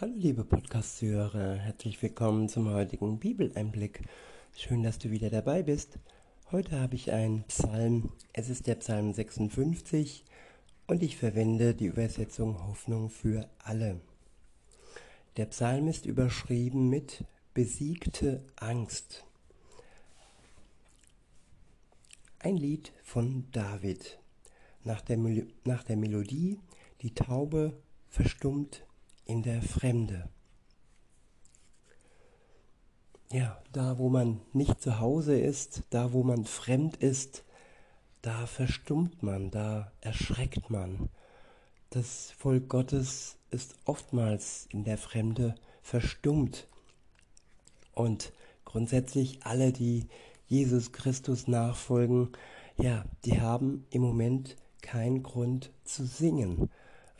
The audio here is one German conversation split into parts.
Hallo liebe Podcast-Hörer, herzlich willkommen zum heutigen Bibeleinblick. Schön, dass du wieder dabei bist. Heute habe ich einen Psalm, es ist der Psalm 56 und ich verwende die Übersetzung Hoffnung für alle. Der Psalm ist überschrieben mit Besiegte Angst. Ein Lied von David. Nach der, Mel nach der Melodie Die Taube verstummt in der Fremde. Ja, da wo man nicht zu Hause ist, da wo man fremd ist, da verstummt man, da erschreckt man. Das Volk Gottes ist oftmals in der Fremde verstummt. Und grundsätzlich alle, die Jesus Christus nachfolgen, ja, die haben im Moment keinen Grund zu singen,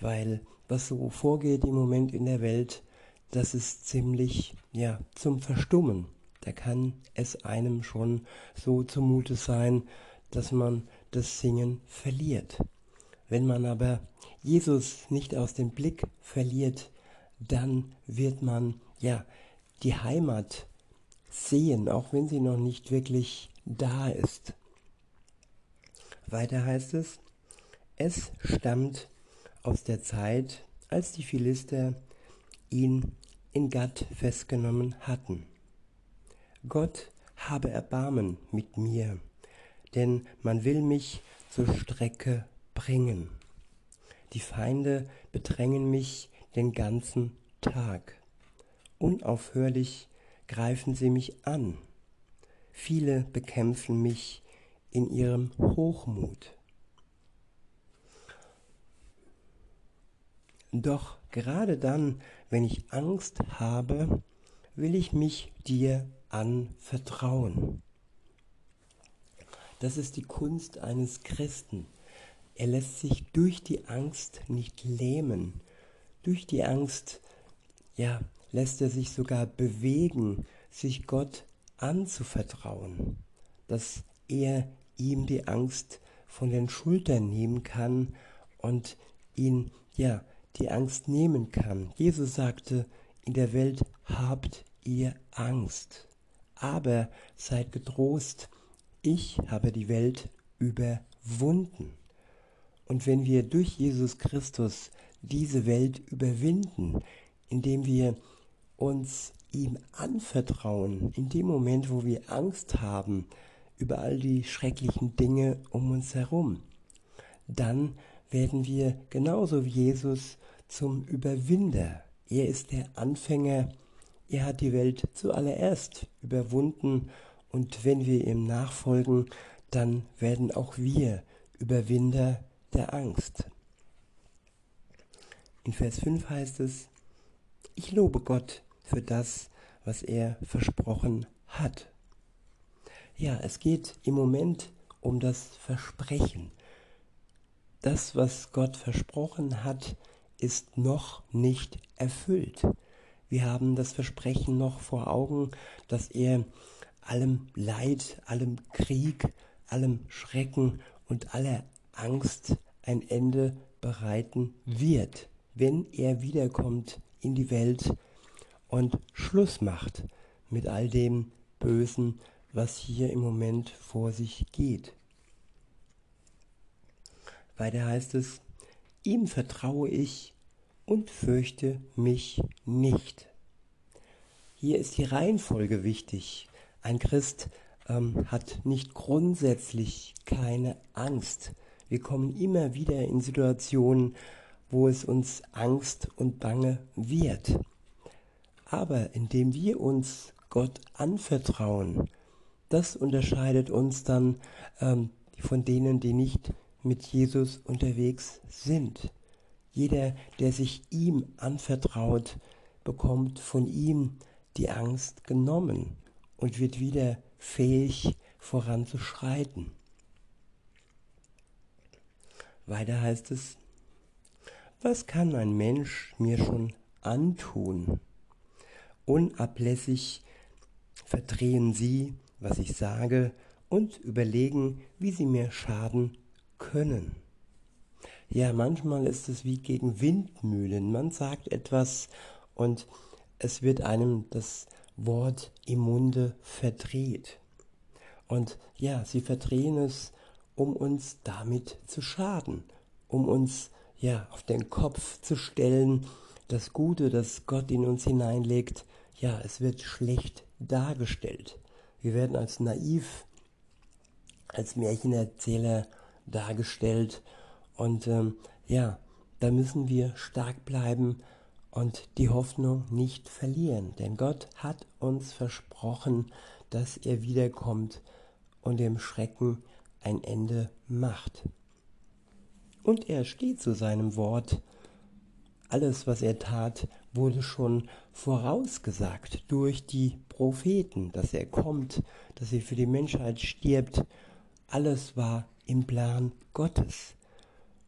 weil was so vorgeht im Moment in der Welt, das ist ziemlich, ja, zum Verstummen. Da kann es einem schon so zumute sein, dass man das Singen verliert. Wenn man aber Jesus nicht aus dem Blick verliert, dann wird man, ja, die Heimat sehen, auch wenn sie noch nicht wirklich da ist. Weiter heißt es, es stammt aus der Zeit, als die Philister ihn in Gad festgenommen hatten. Gott habe Erbarmen mit mir, denn man will mich zur Strecke bringen. Die Feinde bedrängen mich den ganzen Tag. Unaufhörlich greifen sie mich an. Viele bekämpfen mich in ihrem Hochmut. Doch gerade dann, wenn ich Angst habe, will ich mich dir anvertrauen. Das ist die Kunst eines Christen. Er lässt sich durch die Angst nicht lähmen. Durch die Angst, ja, lässt er sich sogar bewegen, sich Gott anzuvertrauen, dass er ihm die Angst von den Schultern nehmen kann und ihn, ja, die Angst nehmen kann. Jesus sagte, in der Welt habt ihr Angst, aber seid getrost, ich habe die Welt überwunden. Und wenn wir durch Jesus Christus diese Welt überwinden, indem wir uns ihm anvertrauen, in dem Moment, wo wir Angst haben über all die schrecklichen Dinge um uns herum, dann werden wir genauso wie Jesus zum Überwinder. Er ist der Anfänger, er hat die Welt zuallererst überwunden und wenn wir ihm nachfolgen, dann werden auch wir Überwinder der Angst. In Vers 5 heißt es, ich lobe Gott für das, was er versprochen hat. Ja, es geht im Moment um das Versprechen. Das, was Gott versprochen hat, ist noch nicht erfüllt. Wir haben das Versprechen noch vor Augen, dass er allem Leid, allem Krieg, allem Schrecken und aller Angst ein Ende bereiten wird, wenn er wiederkommt in die Welt und Schluss macht mit all dem Bösen, was hier im Moment vor sich geht. Weiter heißt es, ihm vertraue ich und fürchte mich nicht. Hier ist die Reihenfolge wichtig. Ein Christ ähm, hat nicht grundsätzlich keine Angst. Wir kommen immer wieder in Situationen, wo es uns Angst und Bange wird. Aber indem wir uns Gott anvertrauen, das unterscheidet uns dann ähm, von denen, die nicht mit Jesus unterwegs sind. Jeder, der sich ihm anvertraut, bekommt von ihm die Angst genommen und wird wieder fähig voranzuschreiten. Weiter heißt es, was kann ein Mensch mir schon antun? Unablässig verdrehen sie, was ich sage, und überlegen, wie sie mir schaden können. Ja, manchmal ist es wie gegen Windmühlen. Man sagt etwas und es wird einem das Wort im Munde verdreht. Und ja, sie verdrehen es, um uns damit zu schaden, um uns ja auf den Kopf zu stellen, das Gute, das Gott in uns hineinlegt, ja, es wird schlecht dargestellt. Wir werden als naiv, als Märchenerzähler dargestellt und ähm, ja, da müssen wir stark bleiben und die Hoffnung nicht verlieren, denn Gott hat uns versprochen, dass er wiederkommt und dem Schrecken ein Ende macht. Und er steht zu seinem Wort. Alles, was er tat, wurde schon vorausgesagt durch die Propheten, dass er kommt, dass er für die Menschheit stirbt. Alles war im Plan Gottes.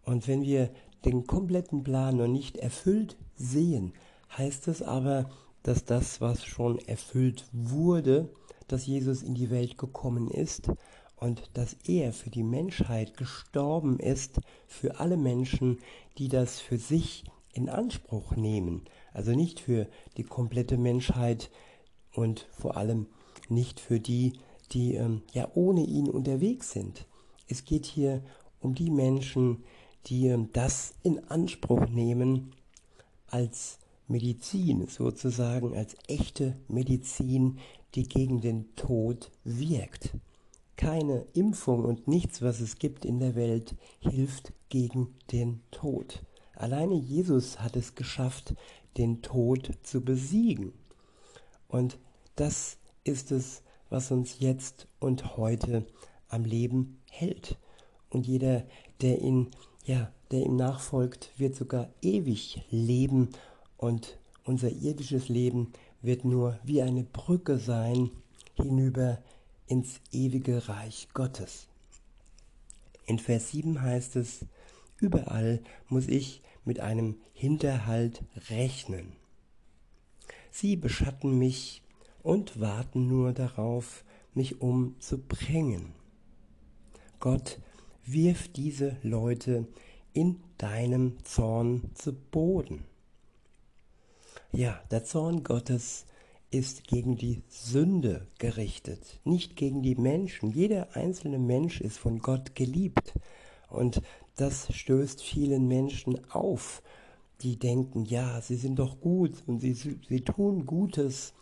Und wenn wir den kompletten Plan noch nicht erfüllt sehen, heißt es aber, dass das, was schon erfüllt wurde, dass Jesus in die Welt gekommen ist und dass er für die Menschheit gestorben ist, für alle Menschen, die das für sich in Anspruch nehmen. Also nicht für die komplette Menschheit und vor allem nicht für die, die ähm, ja ohne ihn unterwegs sind. Es geht hier um die Menschen, die ähm, das in Anspruch nehmen als Medizin, sozusagen als echte Medizin, die gegen den Tod wirkt. Keine Impfung und nichts, was es gibt in der Welt, hilft gegen den Tod. Alleine Jesus hat es geschafft, den Tod zu besiegen. Und das ist es, was uns jetzt und heute am Leben hält. Und jeder, der ihn, ja, der ihm nachfolgt, wird sogar ewig leben und unser irdisches Leben wird nur wie eine Brücke sein hinüber ins ewige Reich Gottes. In Vers 7 heißt es, überall muss ich mit einem Hinterhalt rechnen. Sie beschatten mich und warten nur darauf, mich umzubringen. Gott, wirf diese Leute in deinem Zorn zu Boden. Ja, der Zorn Gottes ist gegen die Sünde gerichtet, nicht gegen die Menschen. Jeder einzelne Mensch ist von Gott geliebt. Und das stößt vielen Menschen auf, die denken, ja, sie sind doch gut und sie, sie tun Gutes.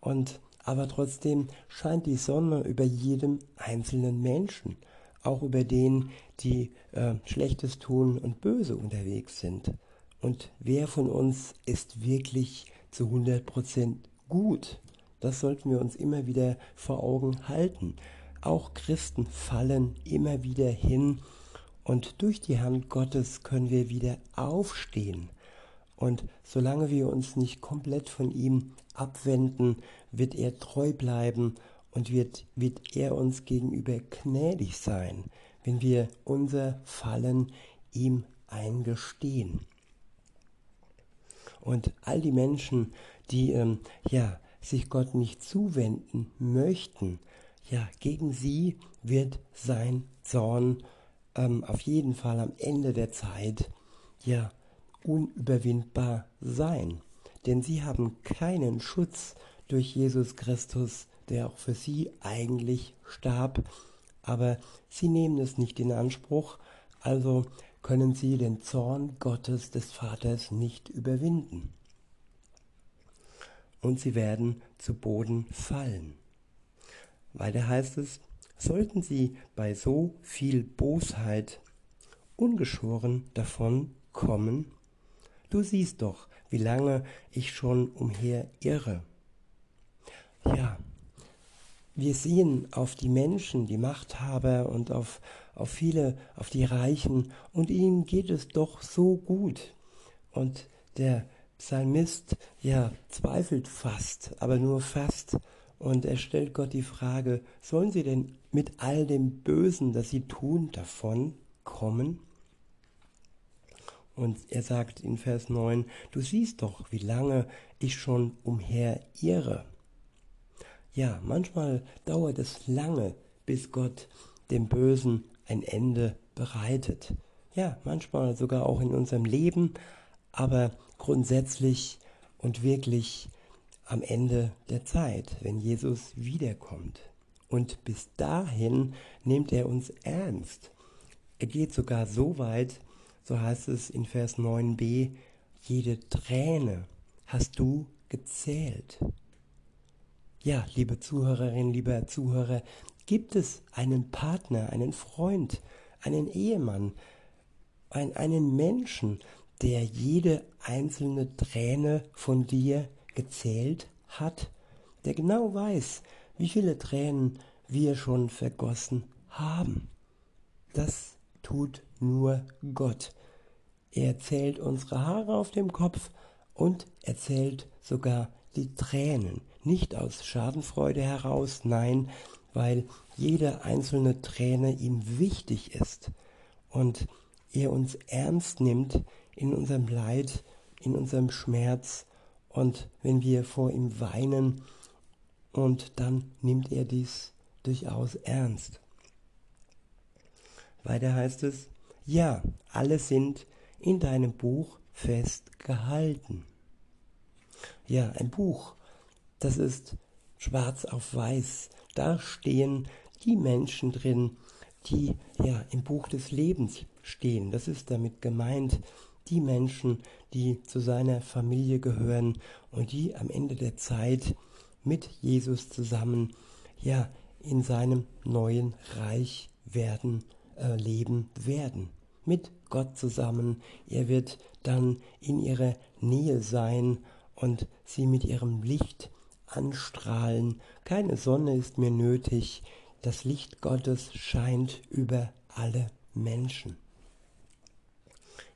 Und aber trotzdem scheint die Sonne über jedem einzelnen Menschen, auch über den, die äh, Schlechtes tun und böse unterwegs sind. Und wer von uns ist wirklich zu 100% gut? Das sollten wir uns immer wieder vor Augen halten. Auch Christen fallen immer wieder hin und durch die Hand Gottes können wir wieder aufstehen. Und solange wir uns nicht komplett von ihm abwenden, wird er treu bleiben und wird, wird er uns gegenüber gnädig sein, wenn wir unser Fallen ihm eingestehen. Und all die Menschen, die ähm, ja, sich Gott nicht zuwenden möchten, ja, gegen sie wird sein Zorn ähm, auf jeden Fall am Ende der Zeit ja unüberwindbar sein. Denn sie haben keinen Schutz durch Jesus Christus, der auch für sie eigentlich starb, aber sie nehmen es nicht in Anspruch, also können sie den Zorn Gottes des Vaters nicht überwinden. Und sie werden zu Boden fallen. Weiter heißt es, sollten sie bei so viel Bosheit ungeschoren davon kommen? Du siehst doch, wie lange ich schon umher irre. Ja, wir sehen auf die Menschen, die Machthaber und auf, auf viele, auf die Reichen, und ihnen geht es doch so gut. Und der Psalmist, ja, zweifelt fast, aber nur fast. Und er stellt Gott die Frage, sollen sie denn mit all dem Bösen, das sie tun, davon kommen? Und er sagt in Vers 9, du siehst doch, wie lange ich schon umher irre. Ja, manchmal dauert es lange, bis Gott dem Bösen ein Ende bereitet. Ja, manchmal sogar auch in unserem Leben, aber grundsätzlich und wirklich am Ende der Zeit, wenn Jesus wiederkommt. Und bis dahin nimmt er uns ernst. Er geht sogar so weit, so heißt es in Vers 9b, jede Träne hast du gezählt. Ja, liebe Zuhörerinnen, lieber Zuhörer, gibt es einen Partner, einen Freund, einen Ehemann, ein, einen Menschen, der jede einzelne Träne von dir gezählt hat, der genau weiß, wie viele Tränen wir schon vergossen haben. Das tut nur Gott. Er zählt unsere Haare auf dem Kopf und er zählt sogar die Tränen. Nicht aus Schadenfreude heraus, nein, weil jede einzelne Träne ihm wichtig ist und er uns ernst nimmt in unserem Leid, in unserem Schmerz und wenn wir vor ihm weinen und dann nimmt er dies durchaus ernst. Weiter heißt es, ja, alle sind in deinem Buch festgehalten. Ja, ein Buch, das ist schwarz auf weiß. Da stehen die Menschen drin, die ja im Buch des Lebens stehen. Das ist damit gemeint, die Menschen, die zu seiner Familie gehören und die am Ende der Zeit mit Jesus zusammen ja in seinem neuen Reich werden äh, leben werden mit Gott zusammen. Er wird dann in ihrer Nähe sein und sie mit ihrem Licht anstrahlen. Keine Sonne ist mehr nötig. Das Licht Gottes scheint über alle Menschen.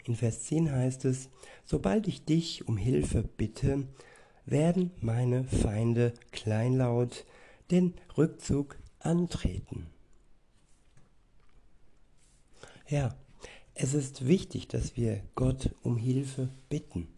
In Vers 10 heißt es, sobald ich dich um Hilfe bitte, werden meine Feinde kleinlaut den Rückzug antreten. Ja, es ist wichtig, dass wir Gott um Hilfe bitten.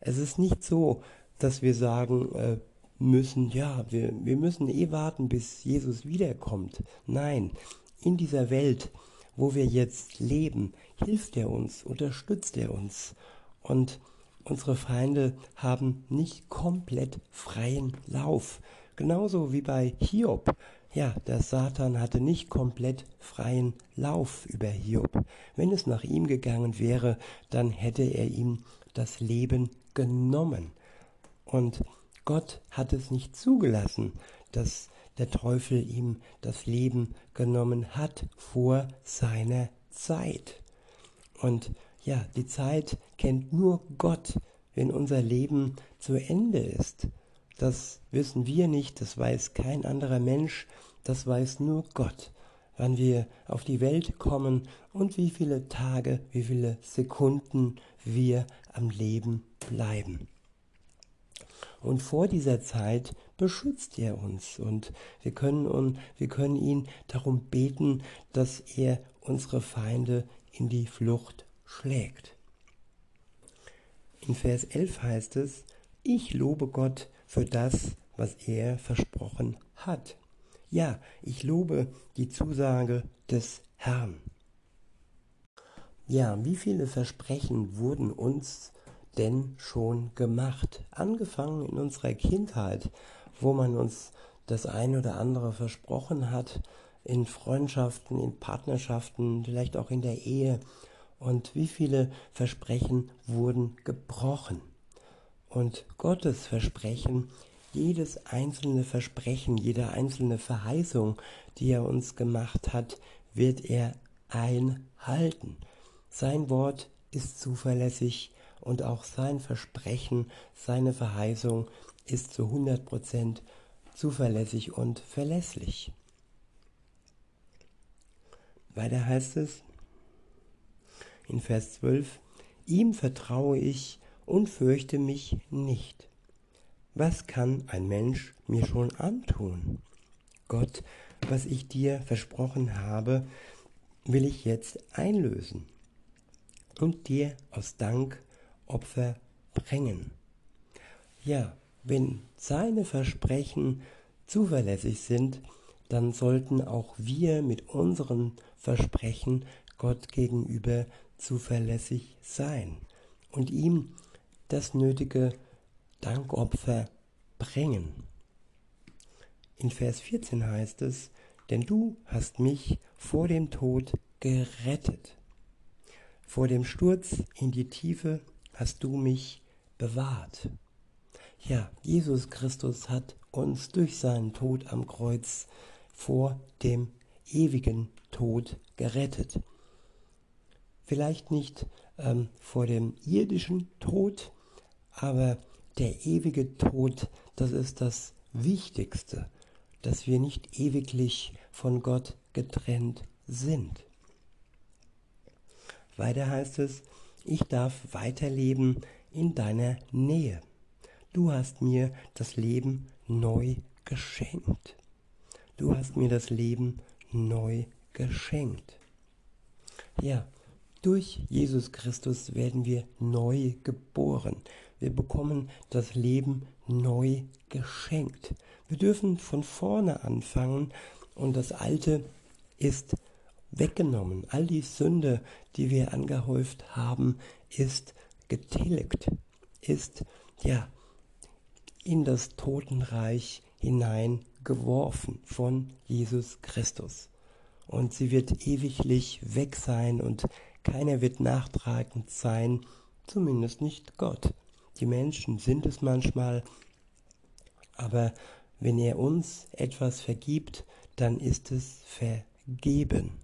Es ist nicht so, dass wir sagen äh, müssen, ja, wir, wir müssen eh warten, bis Jesus wiederkommt. Nein, in dieser Welt, wo wir jetzt leben, hilft er uns, unterstützt er uns. Und unsere Feinde haben nicht komplett freien Lauf. Genauso wie bei Hiob. Ja, der Satan hatte nicht komplett freien Lauf über Hiob. Wenn es nach ihm gegangen wäre, dann hätte er ihm das Leben genommen. Und Gott hat es nicht zugelassen, dass der Teufel ihm das Leben genommen hat vor seiner Zeit. Und ja, die Zeit kennt nur Gott, wenn unser Leben zu Ende ist. Das wissen wir nicht, das weiß kein anderer Mensch, das weiß nur Gott, wann wir auf die Welt kommen und wie viele Tage, wie viele Sekunden wir am Leben bleiben. Und vor dieser Zeit beschützt er uns und wir können, und wir können ihn darum beten, dass er unsere Feinde in die Flucht schlägt. In Vers 11 heißt es, ich lobe Gott für das, was er versprochen hat. Ja, ich lobe die Zusage des Herrn. Ja, wie viele Versprechen wurden uns denn schon gemacht? Angefangen in unserer Kindheit, wo man uns das eine oder andere versprochen hat, in Freundschaften, in Partnerschaften, vielleicht auch in der Ehe. Und wie viele Versprechen wurden gebrochen? Und Gottes Versprechen, jedes einzelne Versprechen, jede einzelne Verheißung, die er uns gemacht hat, wird er einhalten. Sein Wort ist zuverlässig und auch sein Versprechen, seine Verheißung ist zu 100% zuverlässig und verlässlich. Weiter heißt es in Vers 12, ihm vertraue ich und fürchte mich nicht. Was kann ein Mensch mir schon antun? Gott, was ich dir versprochen habe, will ich jetzt einlösen und dir aus Dank Opfer bringen. Ja, wenn seine Versprechen zuverlässig sind, dann sollten auch wir mit unseren Versprechen Gott gegenüber zuverlässig sein und ihm das nötige Dankopfer bringen. In Vers 14 heißt es, denn du hast mich vor dem Tod gerettet. Vor dem Sturz in die Tiefe hast du mich bewahrt. Ja, Jesus Christus hat uns durch seinen Tod am Kreuz vor dem ewigen Tod gerettet. Vielleicht nicht ähm, vor dem irdischen Tod, aber der ewige Tod, das ist das Wichtigste, dass wir nicht ewiglich von Gott getrennt sind. Weiter heißt es, ich darf weiterleben in deiner Nähe. Du hast mir das Leben neu geschenkt. Du hast mir das Leben neu geschenkt. Ja, durch Jesus Christus werden wir neu geboren. Wir bekommen das Leben neu geschenkt. Wir dürfen von vorne anfangen und das Alte ist weggenommen. All die Sünde, die wir angehäuft haben, ist getilgt, ist ja in das Totenreich hineingeworfen von Jesus Christus. Und sie wird ewiglich weg sein und keiner wird nachtragend sein, zumindest nicht Gott. Die Menschen sind es manchmal, aber wenn er uns etwas vergibt, dann ist es vergeben.